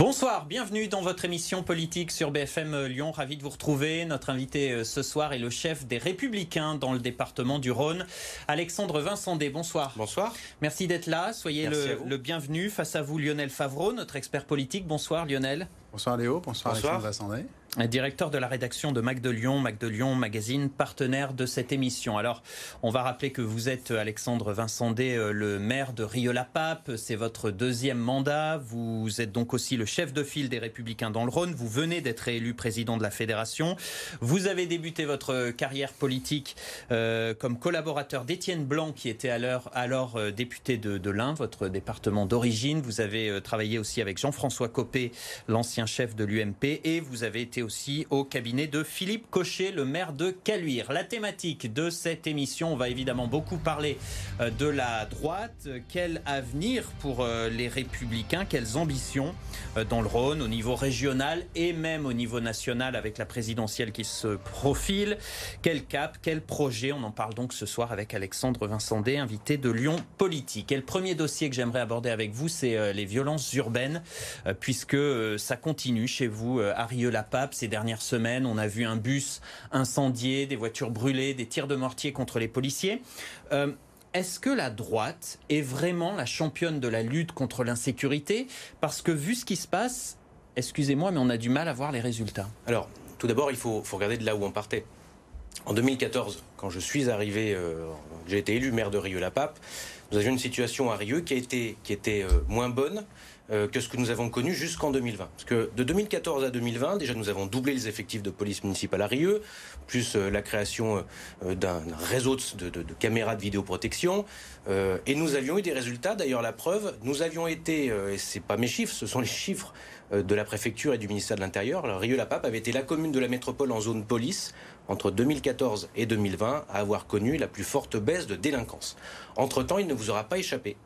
Bonsoir, bienvenue dans votre émission politique sur BFM Lyon. Ravi de vous retrouver. Notre invité euh, ce soir est le chef des Républicains dans le département du Rhône, Alexandre Vincendé. Bonsoir. Bonsoir. Merci d'être là. Soyez le, le, bienvenu. Face à vous, Lionel Favreau, notre expert politique. Bonsoir, Lionel. Bonsoir Léo. Bonsoir, bonsoir. Alexandre Vincendé directeur de la rédaction de Mac de Lyon, Mac de Lyon magazine, partenaire de cette émission. Alors, on va rappeler que vous êtes Alexandre Vincendé, euh, le maire de Rieux-la-Pape. C'est votre deuxième mandat. Vous êtes donc aussi le chef de file des Républicains dans le Rhône. Vous venez d'être élu président de la fédération. Vous avez débuté votre carrière politique euh, comme collaborateur d'Étienne Blanc, qui était alors, alors euh, député de, de l'Ain, votre département d'origine. Vous avez euh, travaillé aussi avec Jean-François Copé, l'ancien chef de l'UMP, et vous avez été aussi au cabinet de Philippe Cochet, le maire de Caluire. La thématique de cette émission, on va évidemment beaucoup parler euh, de la droite. Quel avenir pour euh, les républicains? Quelles ambitions euh, dans le Rhône, au niveau régional et même au niveau national avec la présidentielle qui se profile? Quel cap Quel projet? On en parle donc ce soir avec Alexandre Vincendé, invité de Lyon Politique. Et le premier dossier que j'aimerais aborder avec vous, c'est les violences urbaines, puisque ça continue chez vous à Ces dernières semaines. On a vu un bus incendié, des voitures brûlées, des tirs de mortier contre les policiers. Euh, est-ce que la droite est vraiment la championne de la lutte contre l'insécurité? Parce que vu ce qui se passe, excusez-moi, mais on a du mal à voir les résultats. Alors, tout d'abord, il faut, regarder de là où on partait. En 2014, quand je suis arrivé, euh, j'ai été élu maire de Rieux-la-Pape, nous avions une situation à Rieux qui, était euh, moins bonne que ce que nous avons connu jusqu'en 2020. Parce que de 2014 à 2020, déjà nous avons doublé les effectifs de police municipale à Rieux, plus euh, la création euh, d'un réseau de, de, de, caméras de vidéoprotection. et nous avions eu des résultats. D'ailleurs, la preuve, nous avions été, et c'est pas mes chiffres, ce sont les chiffres de la préfecture et du ministère de l'Intérieur. Rieux-la-Pape avait été la commune de la métropole en zone police entre 2014 et 2020 à avoir connu la plus forte baisse de délinquance. Entre-temps, il ne vous aura pas échappé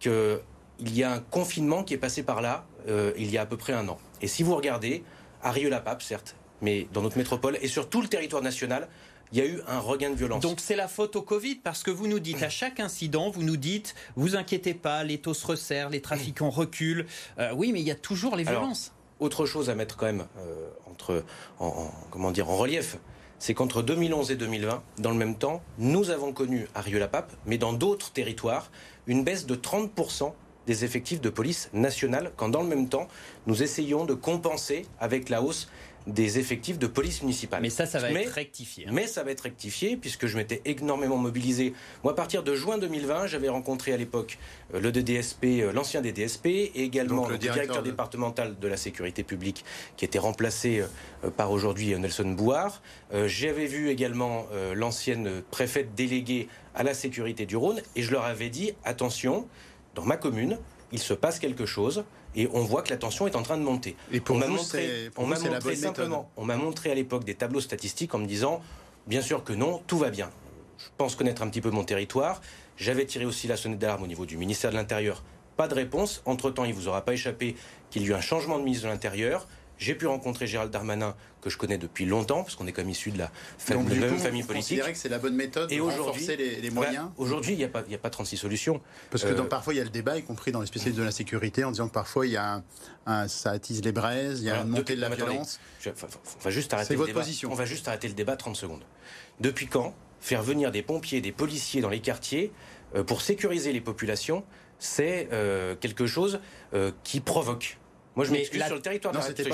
que il y a un confinement qui est passé par là euh, il y a à peu près un an. Et si vous regardez, à Rieux-la-Pape, certes, mais dans notre métropole et sur tout le territoire national, il y a eu un regain de violence. Donc c'est la faute au Covid parce que vous nous dites à chaque incident, vous nous dites, vous inquiétez pas, les taux se resserrent, les trafiquants reculent. Euh, oui, mais il y a toujours les violences. autre chose à mettre quand même euh, entre, en, comment dire, en relief, c'est qu'entre 2011 et 2020, dans le même temps, nous avons connu à Rieux-la-Pape, mais dans d'autres territoires, une baisse de 30 des effectifs de police nationale, quand dans le même temps, nous essayons de compenser avec la hausse des effectifs de police municipale. Mais ça, ça va être rectifié. Hein. Mais ça va être rectifié puisque je m'étais énormément mobilisé. Moi, à partir de juin 2020, j'avais rencontré à l'époque euh, le DDSP, euh, l'ancien DDSP, et également le, directeur, départemental de la sécurité publique qui était remplacé euh, par aujourd'hui Nelson Bouard. J'avais vu également l'ancienne préfète déléguée à la sécurité du Rhône et je leur avais dit attention, dans ma commune, il se passe quelque chose et on voit que la tension est en train de monter. Et pour on m'a montré, on m'a montré simplement, on m'a montré à l'époque des tableaux statistiques en me disant, bien sûr que non, tout va bien. Je pense connaître un petit peu mon territoire. J'avais tiré aussi la sonnette d'alarme au niveau du ministère de l'Intérieur. Pas de réponse. Entre-temps, il ne vous aura pas échappé qu'il y a eu un changement de ministre de l'Intérieur. J'ai pu rencontrer Gérald Darmanin, que je connais depuis longtemps, parce qu'on est comme issu de la même famille politique. que c'est la bonne méthode et renforcer les, les moyens? Aujourd'hui, il n'y a, pas, a pas 36 solutions. Parce que euh, parfois, il y a le débat, y compris dans les spécialistes de la sécurité, en disant que parfois, il y a un, ça attise les braises, il y a une montée de la violence. on, va juste arrêter le votre débat. Position. on va juste arrêter le débat 30 secondes. Depuis quand faire venir des pompiers, des policiers dans les quartiers euh, pour sécuriser les populations, c'est euh, quelque chose qui provoque moi, je m'excuse sur le territoire. Non, c'était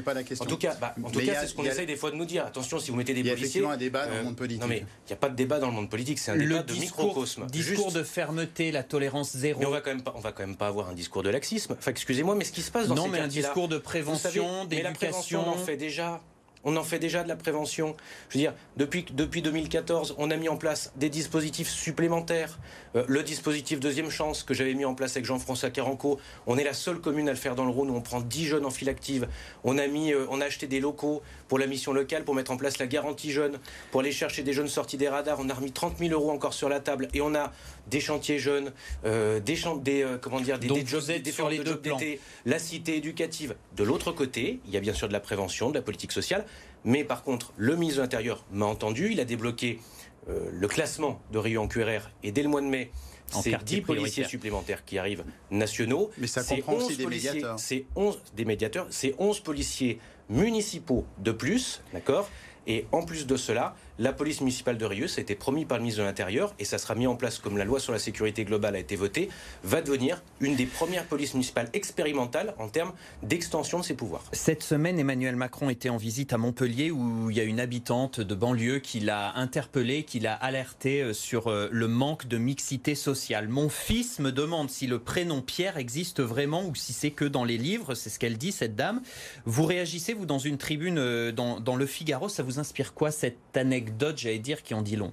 pas, la question. En tout cas, bah, en tout cas, c'est ce qu'on essaye des fois de nous dire. Attention, si vous mettez des policiers. Il y a un débat dans le euh, monde politique. Non, mais il n'y a pas de débat dans le monde politique. C'est un débat de microcosme. Discours de fermeté, la tolérance zéro. Mais on va quand même pas, on va quand même pas avoir un discours de laxisme. Enfin, excusez-moi, mais ce qui se passe dans non, ces mais un discours de prévention, d'éducation. On en fait déjà. On en fait déjà de la prévention. Je veux dire, depuis, depuis 2014, on a mis en place des dispositifs supplémentaires. Euh, le dispositif Deuxième Chance que j'avais mis en place avec Jean-François Caranco, on est la seule commune à le faire dans le Rhône où on prend 10 jeunes en file active. On a, euh, on a acheté des locaux pour la mission locale, pour mettre en place la garantie jeune, pour aller chercher des jeunes sortis des radars. On a remis 30 000 euros encore sur la table et on a des chantiers jeunes, euh, des, des, comment dire, des, des jobs, des sur les deux d'été, la cité éducative. De l'autre côté, il y a bien sûr de la prévention, de la politique sociale. Mais par contre, le ministre de l'Intérieur m'a entendu, il a débloqué euh, le classement de Rio en QRR et dès le mois de mai, c'est 10 policiers supplémentaires qui arrivent nationaux. Mais ça comprend aussi des médiateurs. C'est 11 des médiateurs, c'est 11 policiers municipaux de plus, d'accord? Et en plus de cela, la police municipale de Rieux, ça a été promis par le ministre de l'Intérieur et ça sera mis en place comme la loi sur la sécurité globale a été votée, va devenir une des premières polices municipales expérimentales en termes d'extension de ses pouvoirs. Cette semaine, Emmanuel Macron était en visite à Montpellier où il y a une habitante de banlieue qui l'a interpellé, qui l'a alerté euh, sur euh, le manque de mixité sociale. Mon fils me demande si le prénom Pierre existe vraiment ou si c'est que dans les livres, c'est ce qu'elle dit, cette dame. Vous réagissez, vous, dans une tribune euh, dans, dans Le Figaro, ça vous inspire quoi cette anecdote? Anecdotes, j'allais dire, qui en dit long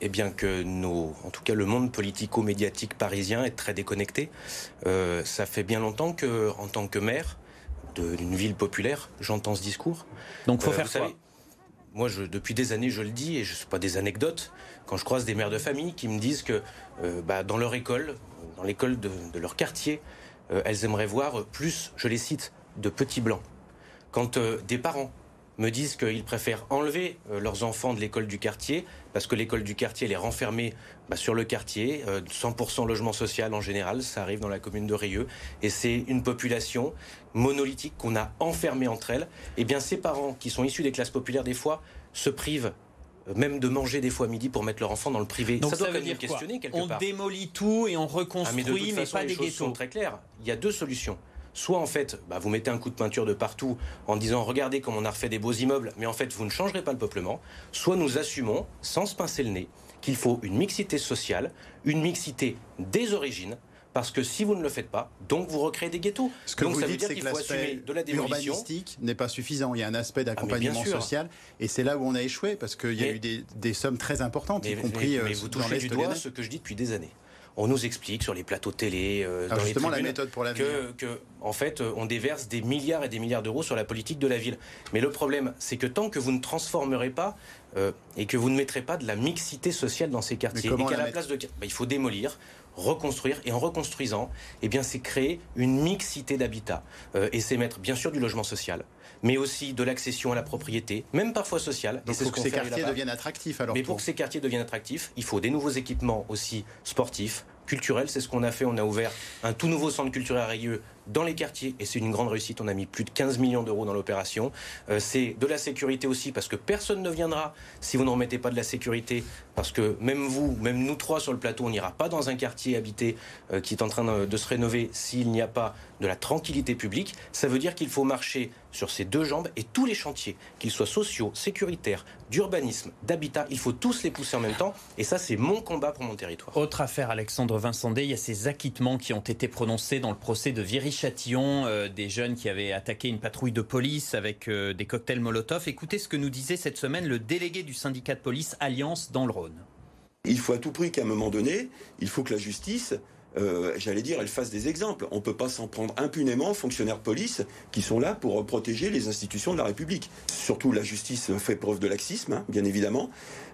eh bien que nos, en tout cas le monde politico-médiatique parisien est très déconnecté. Euh, ça fait bien longtemps que, en tant que maire d'une ville populaire, j'entends ce discours. Donc faut euh, faire ça. Moi, je, depuis des années, je le dis, et je sais pas des anecdotes. Quand je croise des mères de famille qui me disent que euh, bah, dans leur école, dans l'école de, de, leur quartier, elles aimeraient voir plus, je les cite, de petits blancs. Quand des parents me disent qu'ils préfèrent enlever euh, leurs enfants de l'école du quartier parce que l'école du quartier elle est renfermée bah, sur le quartier, 100% euh, logement social en général, ça arrive dans la commune de Rieux, et c'est une population monolithique qu'on a enfermée entre elles. Et eh bien ces parents qui sont issus des classes populaires des fois se privent euh, même de manger des fois midi pour mettre leur enfant dans le privé. Donc ça, doit veut questionner quelque on part. On démolit tout et on reconstruit, ah, mais, mais pas les des choses ghettos. sont très claires. Il y a deux solutions. Soit en fait, bah, vous mettez un coup de peinture de partout en disant regardez comme on a refait des beaux immeubles, mais en fait vous ne changerez pas le peuplement. Soit nous assumons, sans se pincer le nez, qu'il faut une mixité sociale, une mixité des origines, parce que si vous ne le faites pas, donc vous recréez des ghettos. Ce que vous dites, c'est que l'aspect urbanistique n'est pas suffisant. Il y a un aspect ah, d'accompagnement social, et c'est là où on a échoué, parce qu'il y a eu des, sommes très importantes, y compris mais, mais vous touchez du doigt ce que je dis depuis des années on nous explique sur les plateaux télé, euh, dans justement la méthode pour que, que, en fait, euh, on déverse des milliards et des milliards d'euros sur la politique de la ville. Mais le problème, c'est que tant que vous ne transformerez pas euh, et que vous ne mettrez pas de la mixité sociale dans ces quartiers, et qu'à la, place de, bah, il faut démolir, reconstruire et en reconstruisant, eh bien c'est créer une mixité d'habitat et c'est mettre bien sûr du logement social, mais aussi de l'accession à la propriété, même parfois sociale. Donc pour que ces quartiers deviennent attractifs alors. Mais pour que ces quartiers deviennent attractifs, il faut des nouveaux équipements aussi sportifs, culturels. C'est ce qu'on a fait. On a ouvert un tout nouveau centre culturel à Rieux dans les quartiers et c'est une grande réussite. On a mis plus de 15 millions d'euros dans l'opération. Euh, c'est de la sécurité aussi parce que personne ne viendra si vous ne remettez pas de la sécurité. Parce que même vous, même nous trois sur le plateau, on n'ira pas dans un quartier habité euh, qui est en train de, se rénover s'il n'y a pas de la tranquillité publique. Ça veut dire qu'il faut marcher sur ces deux jambes et tous les chantiers, qu'ils soient sociaux, sécuritaires, d'urbanisme, d'habitat, il faut tous les pousser en même temps. Et ça, c'est mon combat pour mon territoire. Autre affaire, Alexandre Vincent il y a ces acquittements qui ont été prononcés dans le procès de Viry Châtillon, euh, des jeunes qui avaient attaqué une patrouille de police avec euh, des cocktails Molotov. Écoutez ce que nous disait cette semaine le délégué du syndicat de police Alliance dans le Rhône. Il faut à tout prix qu'à un moment donné, il faut que la justice euh, j'allais dire, elle fasse des exemples. On ne peut pas s'en prendre impunément aux fonctionnaires de police qui sont là pour protéger les institutions de la République. Surtout, la justice fait preuve de laxisme, hein, bien évidemment.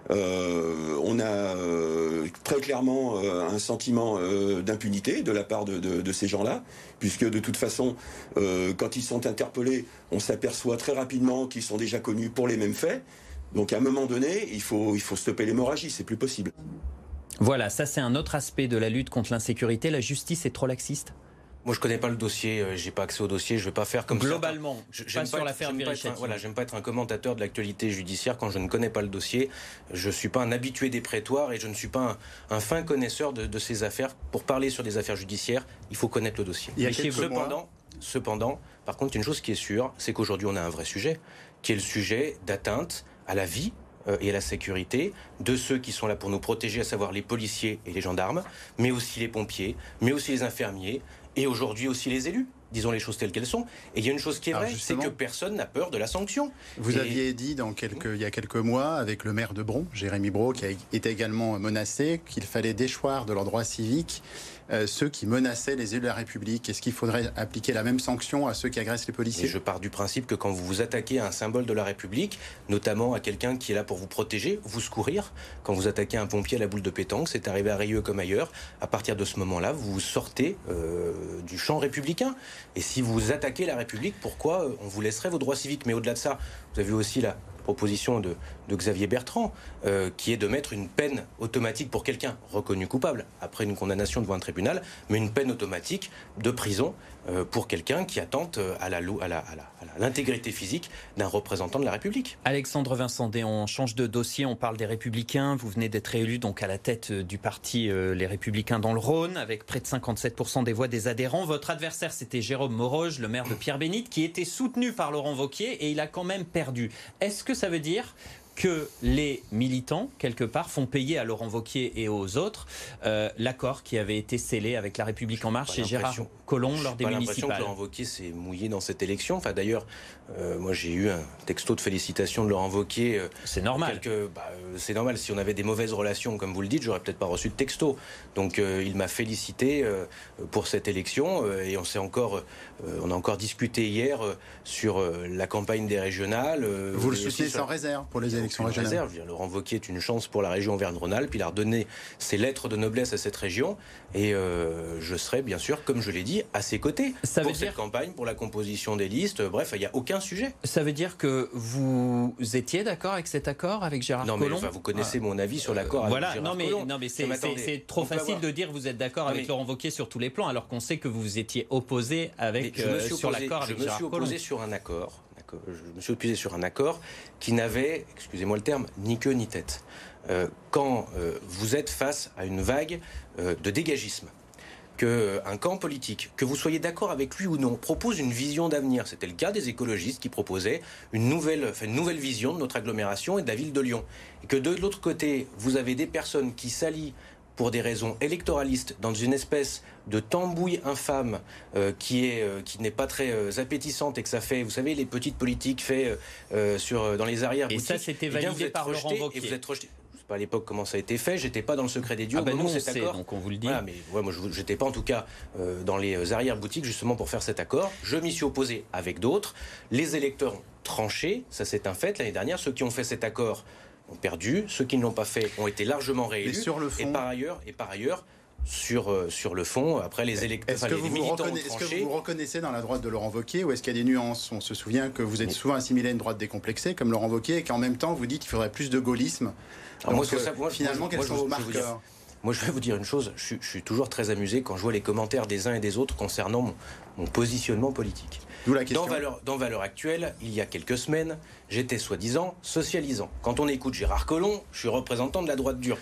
Euh, on a euh, très clairement un sentiment d'impunité de la part de, ces gens-là, puisque de toute façon, quand ils sont interpellés, on s'aperçoit très rapidement qu'ils sont déjà connus pour les mêmes faits. Donc à un moment donné, il faut, il faut stopper l'hémorragie, c'est plus possible. Voilà, ça c'est un autre aspect de la lutte contre l'insécurité. La justice est trop laxiste moi, je connais pas le dossier, euh, j'ai pas accès au dossier, je vais pas faire comme globalement. J'aime pas, sur l'affaire Voilà, j'aime pas être un commentateur de l'actualité judiciaire quand je ne connais pas le dossier. Je suis pas un habitué des prétoires et je ne suis pas un, fin connaisseur de, ces affaires. Pour parler sur des affaires judiciaires, il faut connaître le dossier. Il y a cependant, cependant, par contre, une chose qui est sûre, c'est qu'aujourd'hui, on a un vrai sujet, qui est le sujet d'atteinte à la vie et à la sécurité de ceux qui sont là pour nous protéger, à savoir les policiers et les gendarmes, mais aussi les pompiers, mais aussi les infirmiers, et aujourd'hui aussi les élus disons les choses telles qu'elles sont. Et il y a une chose qui est vraie, c'est que personne n'a peur de la sanction. Vous aviez dit dans quelques, il y a quelques mois, avec le maire de Bron, Jérémy Brault, qui a été également menacé, qu'il fallait déchoir de leurs droits civiques euh, ceux qui menaçaient les élus de la République. Est-ce qu'il faudrait appliquer la même sanction à ceux qui agressent les policiers? Je pars du principe que quand vous vous attaquez à un symbole de la République, notamment à quelqu'un qui est là pour vous protéger, vous secourir, quand vous attaquez un pompier à la boule de pétanque, c'est arrivé à Rieux comme ailleurs, à partir de ce moment-là, vous sortez euh, du champ républicain. Et si vous attaquez la République, pourquoi euh, on vous laisserait vos droits civiques? Mais au-delà de ça, vous avez aussi la, proposition de, Xavier Bertrand, euh, qui est de mettre une peine automatique pour quelqu'un reconnu coupable, après une condamnation devant un tribunal, mais une peine automatique de prison euh, pour quelqu'un qui attente euh, à l'intégrité physique d'un représentant de la République. Alexandre Vincendé, on change de dossier, on parle des Républicains. Vous venez d'être élu donc à la tête du parti Les Républicains dans le Rhône, avec près de 57% des voix des adhérents. Votre adversaire, c'était Jérôme Moroge, le maire de Pierre-Bénite, qui était soutenu par Laurent Vauquier et il a quand même perdu. Est-ce que ça veut dire que les militants, quelque part, font payer à Laurent Vauquier et aux autres euh, l'accord qui avait été scellé avec La République En Marche et Gérard Collomb lors des municipales. l'impression que Laurent Vauquier s'est mouillé dans cette élection. Enfin, D'ailleurs, euh, moi j'ai eu un texto de félicitations de Laurent Vauquier. Euh, c'est normal. Bah, c'est normal. Si on avait des mauvaises relations, comme vous le dites, j'aurais peut-être pas reçu de texto. Donc il m'a félicité pour cette élection et on s'est encore, on a encore discuté hier sur la campagne des régionales. vous le soutenez sans réserve pour les élections régionales. Laurent Vauquier est une chance pour la région Auvergne-Rhône-Alpes. Il a redonné ses lettres de noblesse à cette région et je serai bien sûr, comme je l'ai dit, à ses côtés Ça pour cette campagne, pour la composition des listes. Bref, il n'y a aucun sujet. Ça veut dire que vous étiez d'accord avec cet accord avec Gérard non, Collomb mais, vous connaissez mon avis sur l'accord avec Gérard non, mais, Non, mais c'est trop facile de dire que vous êtes d'accord avec Laurent Wauquiez sur tous les plans, alors qu'on sait que vous étiez opposé avec, euh, sur l'accord avec Gérard Collomb. Je me suis opposé sur un accord. Je me suis opposé sur un accord qui n'avait, excusez-moi le terme, ni queue ni tête. Euh, quand euh, vous êtes face à une vague de dégagisme, qu'un camp politique, que vous soyez d'accord avec lui ou non, propose une vision d'avenir. C'était le cas des écologistes qui proposaient une nouvelle, une nouvelle vision de notre agglomération et de la ville de Lyon. Et que de l'autre côté, vous avez des personnes qui s'allient pour des raisons électoralistes dans une espèce de tambouille infâme euh, qui est euh, qui n'est pas très euh, appétissante et que ça fait vous savez les petites politiques fait sur dans les arrières et ça c'était eh validé par Laurent Et vous êtes rejeté à l'époque comment ça a été fait. J'étais pas dans le secret des dieux. Ah ben nous, on sait, donc on vous le dit. mais ouais, moi, je n'étais pas en tout cas euh, dans les arrière-boutiques justement pour faire cet accord. Je m'y suis opposé avec d'autres. Les électeurs ont tranché, ça c'est un fait. L'année dernière, ceux qui ont fait cet accord ont perdu. Ceux qui ne l'ont pas fait ont été largement réélus. Et, sur le fond... et par ailleurs, et par ailleurs sur, euh, sur le fond. Après, les électeurs, est-ce que, vous vous est-ce que vous vous reconnaissez dans la droite de Laurent Wauquiez ou est-ce qu'il y a des nuances? On se souvient que vous êtes souvent assimilé à une droite décomplexée, comme Laurent Wauquiez, et qu'en même temps, vous dites qu'il faudrait plus de gaullisme moi, euh, finalement, quels sont vos marqueurs? Moi, je vais vous dire une chose, je, suis toujours très amusé quand je vois les commentaires des uns et des autres concernant mon, positionnement politique. La question. Dans valeur, dans valeur actuelle, il y a quelques semaines, j'étais soi-disant socialisant. Quand on écoute Gérard Collomb, je suis représentant de la droite dure.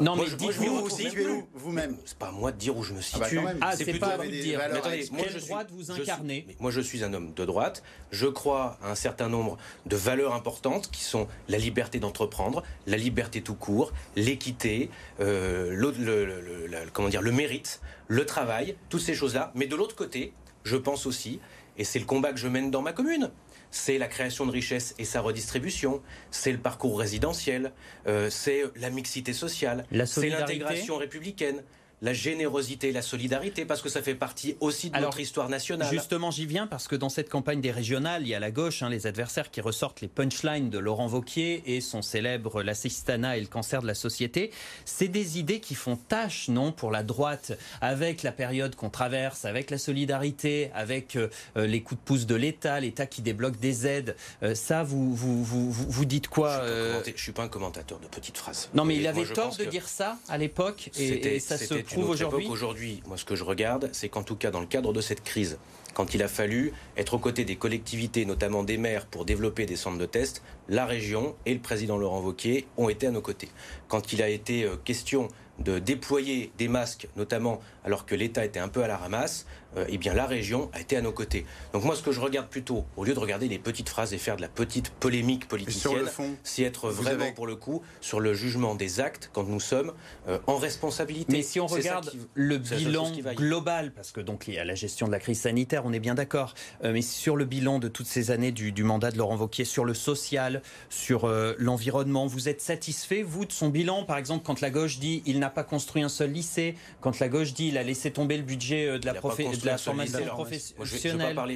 Non, mais dites-vous aussi vous-même. C'est pas à moi de dire où je me situe. Ah, bah ah c'est pas à vous de dire. attendez, moi, je droite vous incarnez Moi, je suis un homme de droite. Je crois à un certain nombre de valeurs importantes qui sont la liberté d'entreprendre, la liberté tout court, l'équité, euh, le, comment dire, le mérite, le travail, toutes ces choses-là. Mais de l'autre côté, je pense aussi, et c'est le combat que je mène dans ma commune, c'est la création de richesses et sa redistribution, c'est le parcours résidentiel, euh, c'est la mixité sociale, c'est l'intégration républicaine la générosité, la solidarité, parce que ça fait partie aussi de notre histoire nationale. Justement, j'y viens parce que dans cette campagne des régionales, il y a la gauche, hein, les adversaires qui ressortent les punchlines de Laurent Vauquier et son célèbre l'assistana et le cancer de la société. C'est des idées qui font tâche, non, pour la droite, avec la période qu'on traverse, avec la solidarité, avec euh, les coups de pouce de l'État, l'État qui débloque des aides. Euh, ça, vous, vous, vous, vous, dites quoi Je ne suis, suis, pas un commentateur de petites phrases. Non, mais il avait tort de dire ça à l'époque et, et ça se aujourd'hui Moi, ce que je regarde, c'est qu'en tout cas, dans le cadre de cette crise, quand il a fallu être aux côtés des collectivités, notamment des maires, pour développer des centres de test, la région et le président Laurent Wauquiez ont été à nos côtés. Quand il a été euh, question de déployer des masques, notamment alors que l'État était un peu à la ramasse, euh, eh bien la région a été à nos côtés. Donc moi, ce que je regarde plutôt, au lieu de regarder les petites phrases et faire de la petite polémique politicienne, c'est être vraiment pour le coup sur le jugement des actes quand nous sommes euh, en responsabilité. Mais si on regarde le bilan global, parce que donc il y a la gestion de la crise sanitaire, on est bien d'accord, euh, mais sur le bilan de toutes ces années du, mandat de Laurent Wauquiez, sur le social, sur l'environnement, vous êtes satisfait vous de son bilan, par exemple quand la gauche dit il n'a pas construit un seul lycée, quand la gauche dit il a laissé tomber le budget de la, profession de la formation professionnelle. Moi,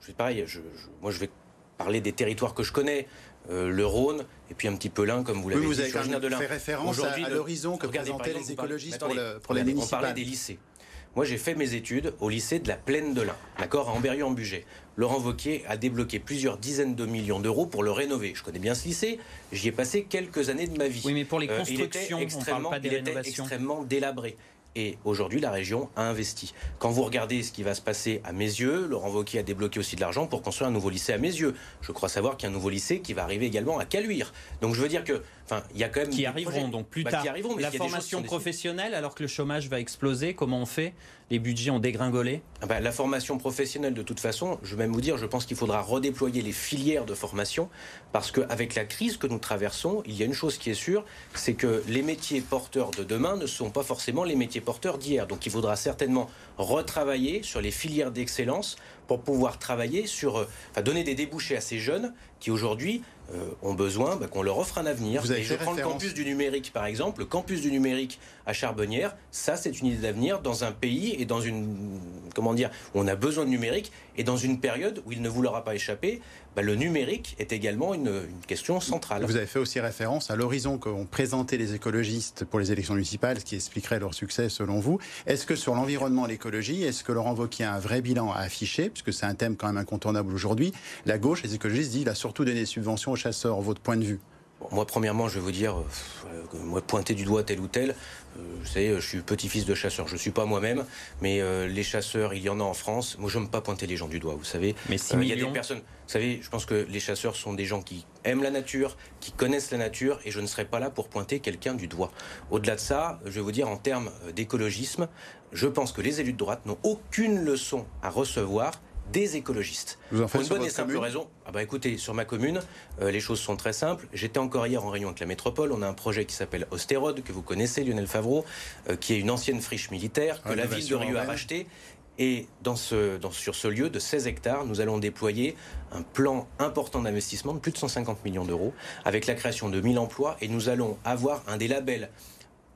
je vais, pareil, moi je vais parler des territoires que je connais. Euh, le Rhône et puis un petit peu l'Ain, comme vous l'avez oui, vous dit. Avez fait référence à, l'horizon que présentaient les écologistes pour, le, pour les municipales. On parlait des lycées. Moi, j'ai fait mes études au lycée de la Plaine de l'Ain, d'accord, à Amberieu-en-Bugey. Laurent Wauquiez a débloqué plusieurs dizaines de millions d'euros pour le rénover. Je connais bien ce lycée, j'y ai passé quelques années de ma vie. Oui, mais pour les constructions, il était on pas des il était extrêmement délabré. Et aujourd'hui, la région a investi. Quand vous regardez ce qui va se passer à mes yeux, Laurent Wauquiez a débloqué aussi de l'argent pour construire un nouveau lycée à mes yeux. Je crois savoir qu'il y a un nouveau lycée qui va arriver également à Caluire. Donc je veux dire que, enfin, il y a quand même qui arriveront donc plus bah, tard. arriveront, la formation professionnelle, alors que le chômage va exploser, comment on fait? Les budgets ont dégringolé? Ah bah, la formation professionnelle, de toute façon, je vais même vous dire, je pense qu'il faudra redéployer les filières de formation parce qu'avec la crise que nous traversons, il y a une chose qui est sûre, c'est que les métiers porteurs de demain ne sont pas forcément les métiers porteurs d'hier. Donc il faudra certainement retravailler sur les filières d'excellence pour pouvoir travailler sur, euh, enfin, donner des débouchés à ces jeunes qui aujourd'hui euh, ont besoin bah, qu'on leur offre un avenir. Vous avez je prends le campus du numérique par exemple. Le campus du numérique à Charbonnières, ça c'est une idée d'avenir dans un pays et dans une comment dire où on a besoin de numérique et dans une période où il ne vous l'aura pas échappé, bah, le numérique est également une, question centrale. Vous avez fait aussi référence à l'horizon qu'ont présenté les écologistes pour les élections municipales, ce qui expliquerait leur succès selon vous. Est-ce que sur l'environnement et l'écologie, est-ce que Laurent Wauquiez a un vrai bilan à afficher, puisque c'est un thème quand même incontournable aujourd'hui? La gauche, les écologistes disent, il a surtout donné des subventions aux chasseurs. Votre point de vue? Moi, premièrement, je vais vous dire, euh, moi, pointer du doigt tel ou tel, euh, vous savez, je suis petit-fils de chasseur. Je ne suis pas moi-même, mais euh, les chasseurs, il y en a en France. Moi, je n'aime pas pointer les gens du doigt, vous savez. Mais il y a des personnes. Vous savez, je pense que les chasseurs sont des gens qui aiment la nature, qui connaissent la nature, et je ne serai pas là pour pointer quelqu'un du doigt. Au-delà de ça, je vais vous dire, en termes d'écologisme, je pense que les élus de droite n'ont aucune leçon à recevoir des écologistes. Vous en faites Pour une bonne et simple raison. Ah bah écoutez, sur ma commune, euh, les choses sont très simples. J'étais encore hier en réunion avec la métropole. On a un projet qui s'appelle Ostérode, que vous connaissez, Lionel Favreau, euh, qui est une ancienne friche militaire que la ville de Rieux a racheté. Et dans ce, dans, sur ce lieu de 16 hectares, nous allons déployer un plan important d'investissement de plus de 150 millions d'euros, avec la création de 1000 emplois. Et nous allons avoir un des labels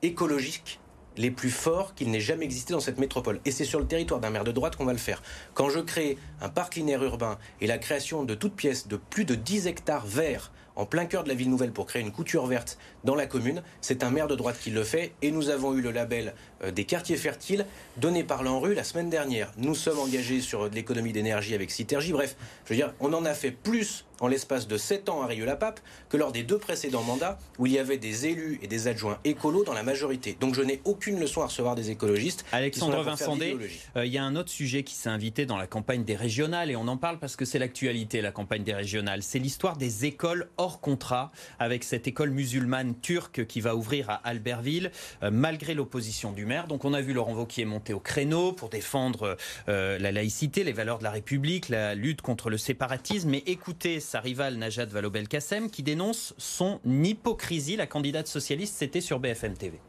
écologiques les plus forts qu'il n'ait jamais existé dans cette métropole. Et c'est sur le territoire d'un maire de droite qu'on va le faire. Quand je crée un parc linéaire urbain et la création de toutes pièces de plus de 10 hectares verts en plein cœur de la ville nouvelle pour créer une couture verte dans la commune. C'est un maire de droite qui le fait et nous avons eu le label euh, des quartiers fertiles donné par l'ANRU la semaine dernière. Nous sommes engagés sur l'économie d'énergie avec Citergy. Bref, je veux dire, on en a fait plus en l'espace de 7 ans à Rieux-la-Pape que lors des deux précédents mandats où il y avait des élus et des adjoints écolos dans la majorité. Donc je n'ai aucune leçon à recevoir des écologistes. Alexandre Vincendé, euh, il y a un autre sujet qui s'est invité dans la campagne des régionales et on en parle parce que c'est l'actualité, la campagne des régionales. C'est l'histoire des écoles hors contrat avec cette école musulmane turque qui va ouvrir à Albertville euh, malgré l'opposition du maire. Donc on a vu Laurent Wauquiez monter au créneau pour défendre euh, la laïcité, les valeurs de la République, la lutte contre le séparatisme. Mais écoutez sa rivale Najat Vallaud-Belkacem qui dénonce son hypocrisie. La candidate socialiste, c'était sur BFM TV.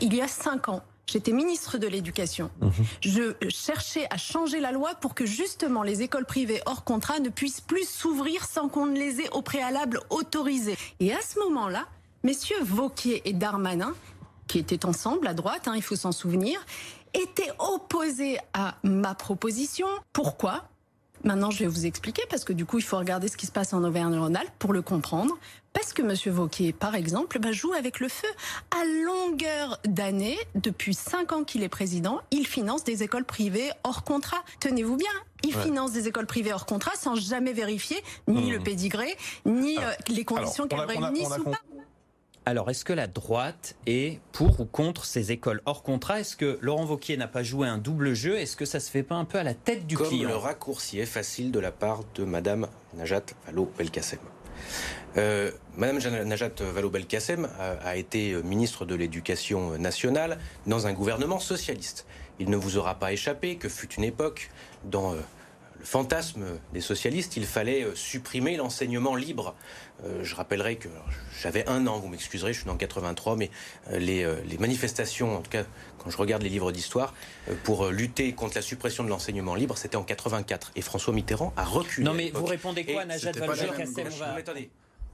Il y a cinq ans, J'étais ministre de l'Éducation. Mhm. Je cherchais à changer la loi pour que justement les écoles privées hors contrat ne puissent plus s'ouvrir sans qu'on ne les ait au préalable autorisées. Et à ce moment-là, messieurs Vauquier et Darmanin, qui étaient ensemble à droite, hein, il faut s'en souvenir, étaient opposés à ma proposition. Pourquoi? Maintenant, je vais vous expliquer parce que du coup, il faut regarder ce qui se passe en Auvergne-Rhône-Alpes pour le comprendre. Parce que M. Vauquier, par exemple, bah, joue avec le feu. À longueur d'année, depuis cinq ans qu'il est président, il finance des écoles privées hors contrat. Tenez-vous bien, il finance des écoles privées hors contrat sans jamais vérifier ni le pédigré, ni euh, les conditions qu'elles réunissent ou pas. Alors, est-ce que la droite est pour ou contre ces écoles hors contrat? Est-ce que Laurent Vauquier n'a pas joué un double jeu? Est-ce que ça se fait pas un peu à la tête du Comme client? le raccourci est facile de la part de Madame Najat Vallaud-Belkacem. Euh, Madame Najat Vallaud-Belkacem a, été ministre de l'Éducation nationale dans un gouvernement socialiste. Il ne vous aura pas échappé que fut une époque dans euh, le fantasme des socialistes, il fallait euh, supprimer l'enseignement libre. Euh, je rappellerai que j'avais un an, vous m'excuserez, je suis dans 83, mais euh, les, les, manifestations, en tout cas quand je regarde les livres d'histoire, pour lutter contre la suppression de l'enseignement libre, c'était en 84. Et François Mitterrand a reculé. Non mais vous répondez quoi, Najat Vallaud-Belkacem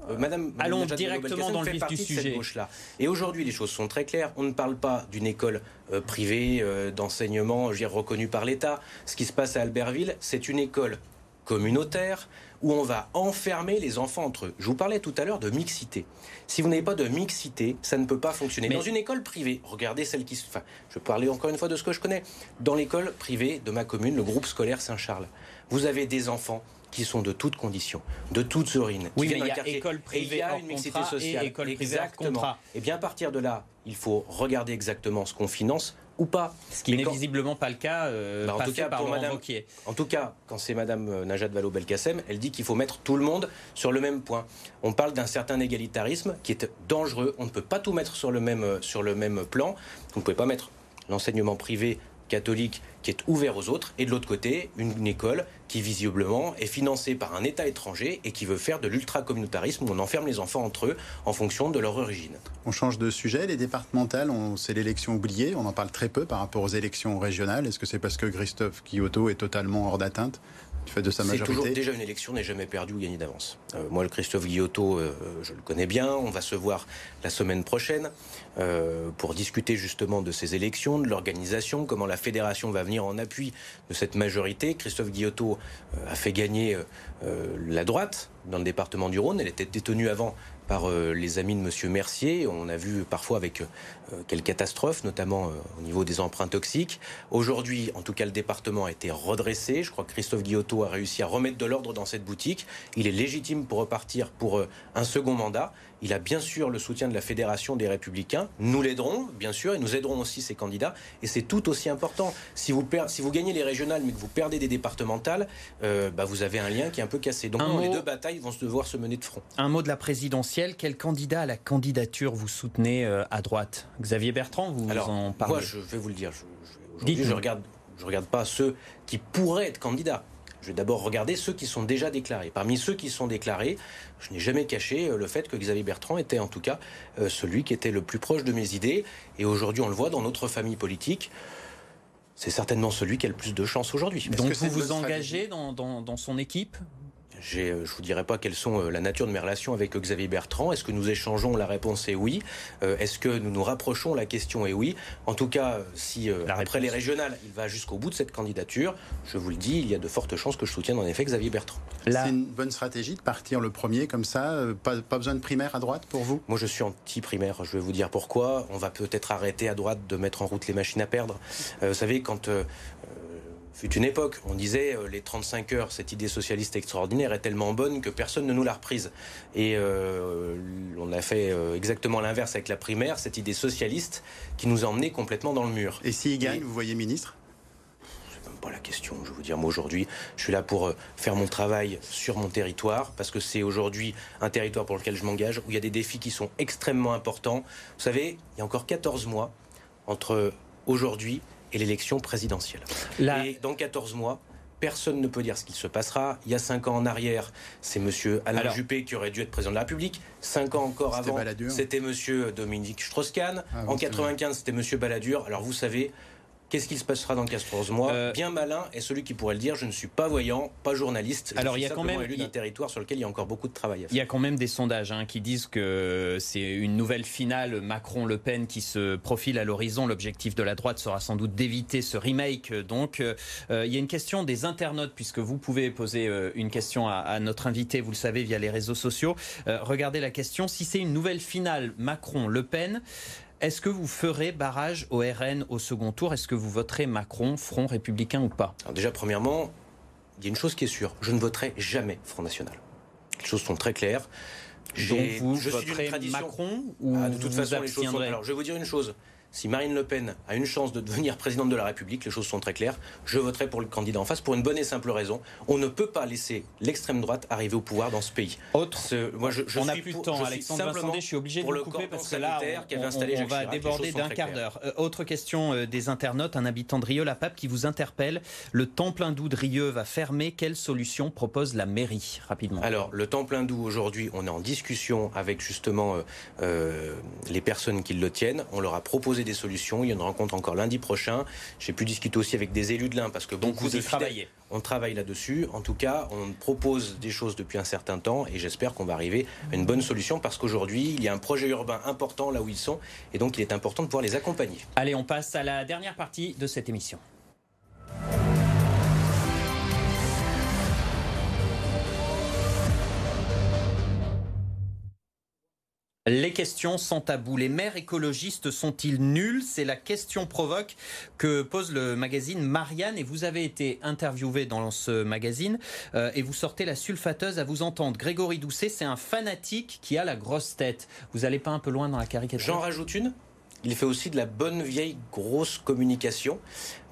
euh, Madame, Allons directement dans le vif du sujet. -là. Et aujourd'hui, les choses sont très claires. On ne parle pas d'une école euh, privée euh, d'enseignement, reconnue par l'État. Ce qui se passe à Albertville, c'est une école communautaire, où on va enfermer les enfants entre eux. Je vous parlais tout à l'heure de mixité. Si vous n'avez pas de mixité, ça ne peut pas fonctionner. Dans une école privée, regardez celle qui... Enfin, je parlais encore une fois de ce que je connais. Dans l'école privée de ma commune, le groupe scolaire Saint-Charles, vous avez des enfants qui sont de toutes conditions, de toutes origines. Oui, mais il y a école privée et il y a une mixité sociale. Et école exactement. Et bien à partir de là, il faut regarder exactement ce qu'on finance ou pas. Ce qui n'est visiblement pas le cas, euh, bah, en, tout cas par pour Madame, en tout cas, quand c'est Madame euh, Najat Vallaud-Belkacem, elle dit qu'il faut mettre tout le monde sur le même point. On parle d'un certain égalitarisme qui est dangereux. On ne peut pas tout mettre sur le même, euh, sur le même plan. Vous ne pouvez pas mettre l'enseignement privé catholique qui est ouvert aux autres, et de l'autre côté, une, école qui visiblement est financée par un État étranger et qui veut faire de l'ultra-communautarisme où on enferme les enfants entre eux en fonction de leur origine. On change de sujet, les départementales, c'est l'élection oubliée, on en parle très peu par rapport aux élections régionales. Est-ce que c'est parce que Christophe Guillotot est totalement hors d'atteinte de sa majorité. Toujours, déjà, une élection n'est jamais perdue ou gagnée d'avance. Euh, moi, le Christophe Guillotot, euh, je le connais bien. On va se voir la semaine prochaine euh, pour discuter justement de ces élections, de l'organisation, comment la fédération va venir en appui de cette majorité. Christophe Guillotot a fait gagner la droite dans le département du Rhône. Elle était détenue avant par les amis de M. Mercier. On a vu parfois avec euh, quelle catastrophe, notamment euh, au niveau des emprunts toxiques. Aujourd'hui, en tout cas, le département a été redressé. Je crois que Christophe Guillotot a réussi à remettre de l'ordre dans cette boutique. Il est légitime pour repartir pour euh, un second mandat. Il a bien sûr le soutien de la Fédération des Républicains. Nous l'aiderons, bien sûr, et nous aiderons aussi ses candidats. Et c'est tout aussi important. Si vous, si vous gagnez les régionales, mais que vous perdez des départementales, bah, vous avez un lien qui est un peu cassé. Donc les deux batailles vont devoir se mener de front. Un mot de la présidentielle. Quel candidat à la candidature vous soutenez à droite? Xavier Bertrand, vous en parlez Moi, je vais vous le dire. Aujourd'hui, je regarde, je regarde pas ceux qui pourraient être candidats. Je vais d'abord regarder ceux qui sont déjà déclarés. Parmi ceux qui sont déclarés, je n'ai jamais caché euh, le fait que Xavier Bertrand était en tout cas euh, celui qui était le plus proche de mes idées. Et aujourd'hui, on le voit dans notre famille politique. C'est certainement celui qui a le plus de chance aujourd'hui. Donc vous vous engagez dans son équipe? Je ne vous dirai pas quelles sont euh, la nature de mes relations avec Xavier Bertrand. Est-ce que nous échangeons La réponse est oui? Euh, est-ce que nous nous rapprochons? La question est oui. En tout cas, si après les régionales, il va jusqu'au bout de cette candidature, je vous le dis, il y a de fortes chances que je soutienne en effet Xavier Bertrand. C'est une bonne stratégie de partir le premier comme ça pas, pas, besoin de primaire à droite pour vous? Moi, je suis anti-primaire. Je vais vous dire pourquoi. On va peut-être arrêter à droite de mettre en route les machines à perdre. vous savez, quand fut une époque. On disait euh, les 35 heures, cette idée socialiste extraordinaire est tellement bonne que personne ne nous l'a reprise. Et euh, on a fait euh, exactement l'inverse avec la primaire, cette idée socialiste qui nous a emmenés complètement dans le mur. Et s'il gagne, vous voyez ministre? C'est même pas la question. Je veux dire, moi aujourd'hui, je suis là pour faire mon travail sur mon territoire parce que c'est aujourd'hui un territoire pour lequel je m'engage où il y a des défis qui sont extrêmement importants. Vous savez, il y a encore 14 mois entre aujourd'hui et l'élection présidentielle. Et dans 14 mois, personne ne peut dire ce qui se passera. Il y a 5 ans en arrière, c'est M. Alain Juppé qui aurait dû être président de la République. 5 ans encore avant, c'était M. Dominique Strauss-Kahn. Ah, en 95, c'était M. Balladur. Alors vous savez, Qu'est-ce qui se passera dans 14 mois euh, Bien malin est celui qui pourrait le dire. Je ne suis pas voyant, pas journaliste. Alors il y a quand même élu d'un territoire sur lequel il y a encore beaucoup de travail. À faire. Il y a quand même des sondages hein, qui disent que c'est une nouvelle finale Macron-Le Pen qui se profile à l'horizon. L'objectif de la droite sera sans doute d'éviter ce remake. Donc euh, il y a une question des internautes puisque vous pouvez poser euh, une question à, à, notre invité. Vous le savez via les réseaux sociaux. regardez la question. Si c'est une nouvelle finale Macron-Le Pen, est-ce que vous ferez barrage au RN au second tour? Est-ce que vous voterez Macron, Front républicain ou pas? Déjà, premièrement, il y a une chose qui est sûre. Je ne voterai jamais Front National. Les choses sont très claires. Donc vous je voterez Macron ou ah, de toute façon, les choses sont... Alors, je vais vous dire une chose si Marine Le Pen a une chance de devenir présidente de la République, les choses sont très claires, je voterai pour le candidat en face pour une bonne et simple raison. On ne peut pas laisser l'extrême droite arriver au pouvoir dans ce pays. Autre, moi je, on n'a plus de temps, Alexandre je suis obligé de vous couper parce que là, on, va déborder d'un quart d'heure. Euh, autre question euh, des internautes, un habitant de Rieux-la-Pape qui vous interpelle. Le temps plein doux de Rieux va fermer. Quelle solution propose la mairie Rapidement? Alors, le temps plein doux, aujourd'hui, on est en discussion avec justement euh, les personnes qui le tiennent. On leur a proposé des solutions. Il y a une rencontre encore lundi prochain. J'ai pu discuter aussi avec des élus de l'Ain parce que beaucoup de travailler. On travaille là-dessus. En tout cas, on propose des choses depuis un certain temps et j'espère qu'on va arriver à une bonne solution parce qu'aujourd'hui, il y a un projet urbain important là où ils sont et donc il est important de pouvoir les accompagner. Allez, on passe à la dernière partie de cette émission. Les questions sans tabou. Les maires écologistes sont-ils nuls? C'est la question provoque que pose le magazine Marianne. Et vous avez été interviewé dans ce magazine euh, et vous sortez la sulfateuse à vous entendre. Grégory Doucet, c'est un fanatique qui a la grosse tête. Vous n'allez pas un peu loin dans la caricature? J'en rajoute une. Il fait aussi de la bonne vieille grosse communication.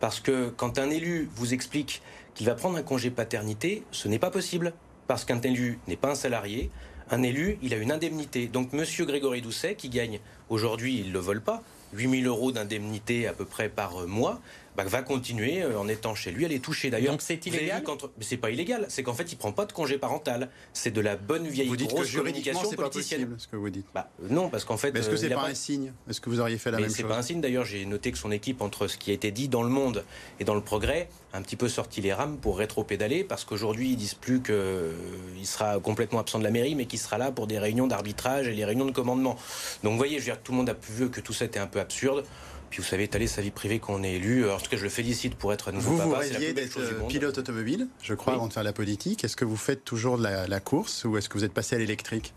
Parce que quand un élu vous explique qu'il va prendre un congé paternité, ce n'est pas possible. Parce qu'un élu n'est pas un salarié, un élu, il a une indemnité. Donc Monsieur Grégory Doucet, qui gagne aujourd'hui, il ne le vole pas, 8000 euros d'indemnité à peu près par mois, bah, va continuer euh, en étant chez lui à les toucher. D'ailleurs, donc c'est illégal. Mais c'est pas illégal. C'est qu'en fait, il prend pas de congé parental. C'est de la bonne vieille vous dites grosse que communication c'est pas possible, ce que vous dites. Bah, non, parce qu'en fait, est-ce que euh, c'est pas, pas un signe? Est-ce que vous auriez fait la mais même chose? C'est pas un signe. D'ailleurs, j'ai noté que son équipe, entre ce qui a été dit dans le Monde et dans le Progrès, a un petit peu sorti les rames pour rétro-pédaler, parce qu'aujourd'hui, ils disent plus qu'il euh, sera complètement absent de la mairie, mais qu'il sera là pour des réunions d'arbitrage et les réunions de commandement. Donc, vous voyez, je veux dire, tout le monde a vu que tout ça était un peu absurde. Puis vous savez, étaler sa vie privée quand on est élu. En tout cas, je le félicite pour être à nouveau vous, papa. Vous rêviez d'être euh, pilote automobile, je crois, oui. avant de faire la politique. Est-ce que vous faites toujours de la, la course ou est-ce que vous êtes passé à l'électrique?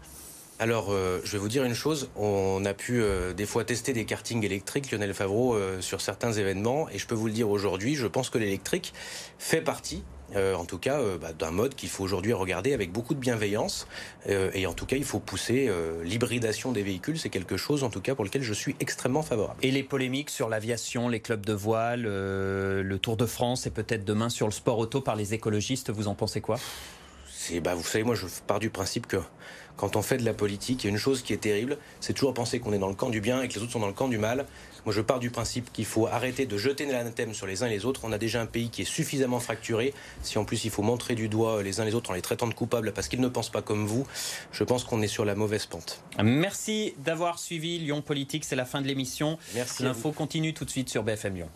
Alors, euh, je vais vous dire une chose. On a pu euh, des fois tester des kartings électriques, Lionel Favreau, euh, sur certains événements. Et je peux vous le dire aujourd'hui, je pense que l'électrique fait partie euh, en tout cas euh, bah, d'un mode qu'il faut aujourd'hui regarder avec beaucoup de bienveillance. Euh, et en tout cas, il faut pousser l'hybridation des véhicules. C'est quelque chose, en tout cas, pour lequel je suis extrêmement favorable. Et les polémiques sur l'aviation, les clubs de voile, le Tour de France et peut-être demain sur le sport auto par les écologistes, vous en pensez quoi? Bah, vous savez, moi, je pars du principe que quand on fait de la politique, il y a une chose qui est terrible, c'est toujours penser qu'on est dans le camp du bien et que les autres sont dans le camp du mal. Moi, je pars du principe qu'il faut arrêter de jeter l'anathème sur les uns et les autres. On a déjà un pays qui est suffisamment fracturé. Si en plus il faut montrer du doigt les uns les autres en les traitant de coupables parce qu'ils ne pensent pas comme vous, je pense qu'on est sur la mauvaise pente. Merci d'avoir suivi Lyon Politique. C'est la fin de l'émission. Merci. L'info continue tout de suite sur BFM Lyon.